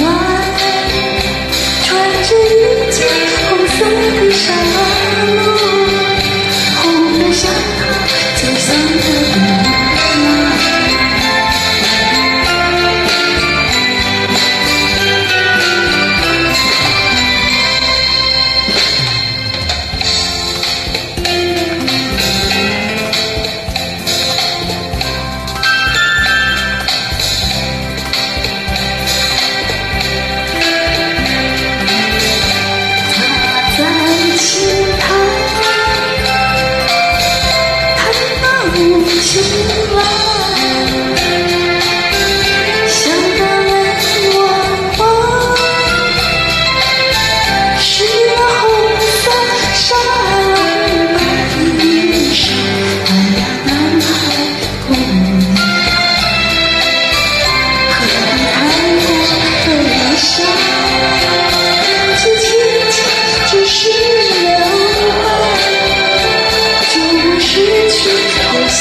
穿穿着一件红色的纱笼红得像她就像她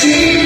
see